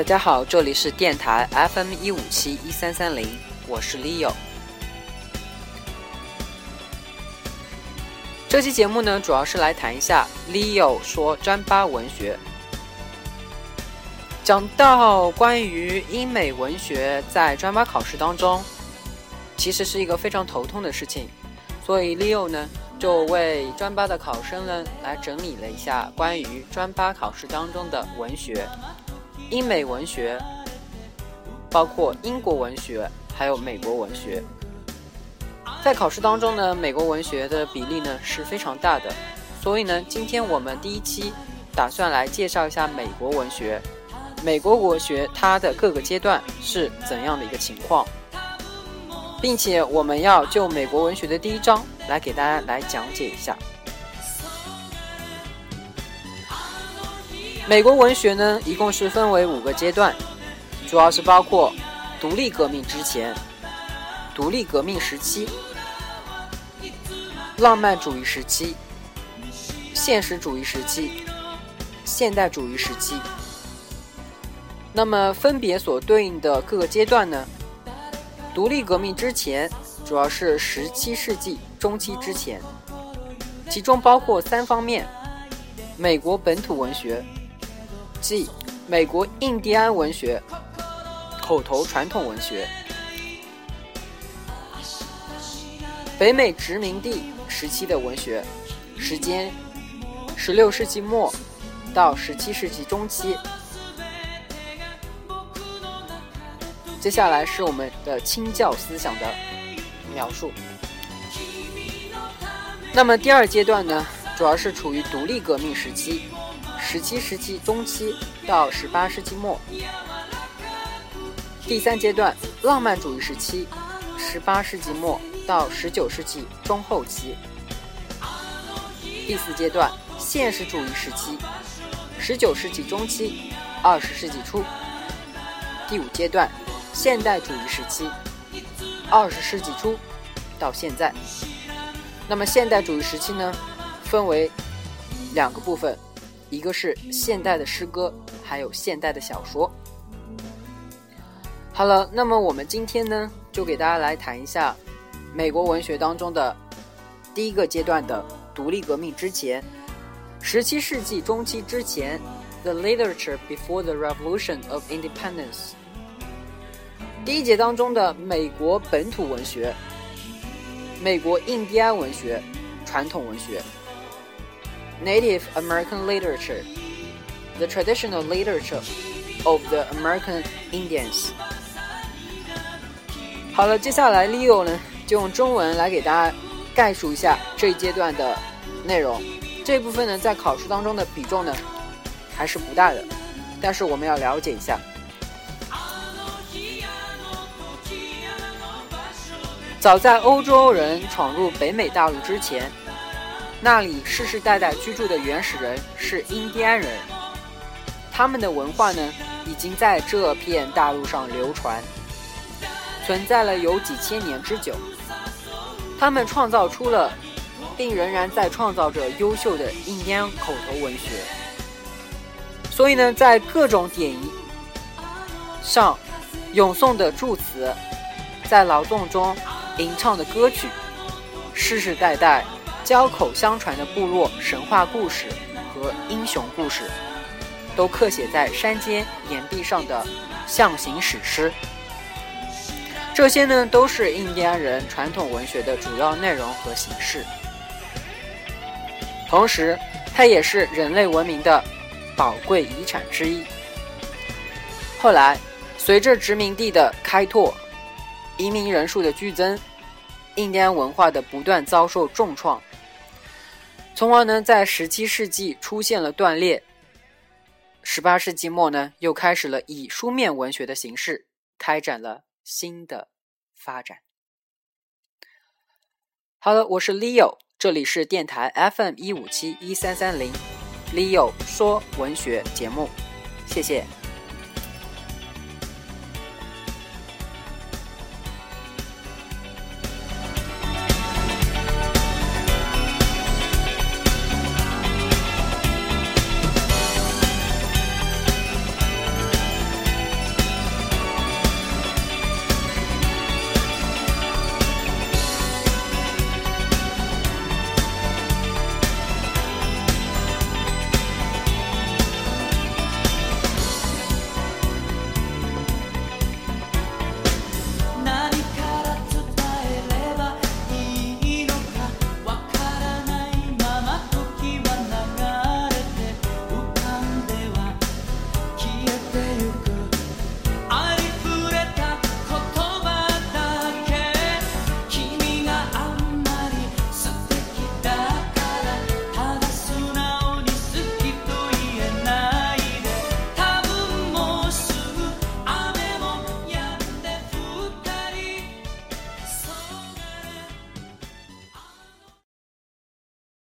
大家好，这里是电台 FM 一五七一三三零，我是 Leo。这期节目呢，主要是来谈一下 Leo 说专八文学。讲到关于英美文学在专八考试当中，其实是一个非常头痛的事情，所以 Leo 呢就为专八的考生呢来整理了一下关于专八考试当中的文学。英美文学，包括英国文学，还有美国文学，在考试当中呢，美国文学的比例呢是非常大的，所以呢，今天我们第一期打算来介绍一下美国文学，美国文学它的各个阶段是怎样的一个情况，并且我们要就美国文学的第一章来给大家来讲解一下。美国文学呢，一共是分为五个阶段，主要是包括独立革命之前、独立革命时期、浪漫主义时期、现实主义时期、现代主义时期。那么分别所对应的各个阶段呢？独立革命之前主要是十七世纪中期之前，其中包括三方面：美国本土文学。即美国印第安文学、口头传统文学、北美殖民地时期的文学，时间十六世纪末到十七世纪中期。接下来是我们的清教思想的描述。那么第二阶段呢，主要是处于独立革命时期。十七世纪中期到十八世纪末，第三阶段浪漫主义时期，十八世纪末到十九世纪中后期。第四阶段现实主义时期，十九世纪中期，二十世纪初。第五阶段现代主义时期，二十世纪初到现在。那么现代主义时期呢，分为两个部分。一个是现代的诗歌，还有现代的小说。好了，那么我们今天呢，就给大家来谈一下美国文学当中的第一个阶段的独立革命之前，十七世纪中期之前，The Literature Before the Revolution of Independence。第一节当中的美国本土文学、美国印第安文学、传统文学。Native American literature, the traditional literature of the American Indians。好了，接下来 Leo 呢就用中文来给大家概述一下这一阶段的内容。这部分呢在考试当中的比重呢还是不大的，但是我们要了解一下。早在欧洲人闯入北美大陆之前。那里世世代代居住的原始人是印第安人，他们的文化呢，已经在这片大陆上流传，存在了有几千年之久。他们创造出了，并仍然在创造着优秀的印第安口头文学。所以呢，在各种典仪上咏诵的祝词，在劳动中吟唱的歌曲，世世代代。交口相传的部落神话故事和英雄故事，都刻写在山间岩壁上的象形史诗。这些呢，都是印第安人传统文学的主要内容和形式。同时，它也是人类文明的宝贵遗产之一。后来，随着殖民地的开拓，移民人数的剧增，印第安文化的不断遭受重创。从而呢，在十七世纪出现了断裂，十八世纪末呢，又开始了以书面文学的形式开展了新的发展。好了，我是 Leo，这里是电台 FM 一五七一三三零，Leo 说文学节目，谢谢。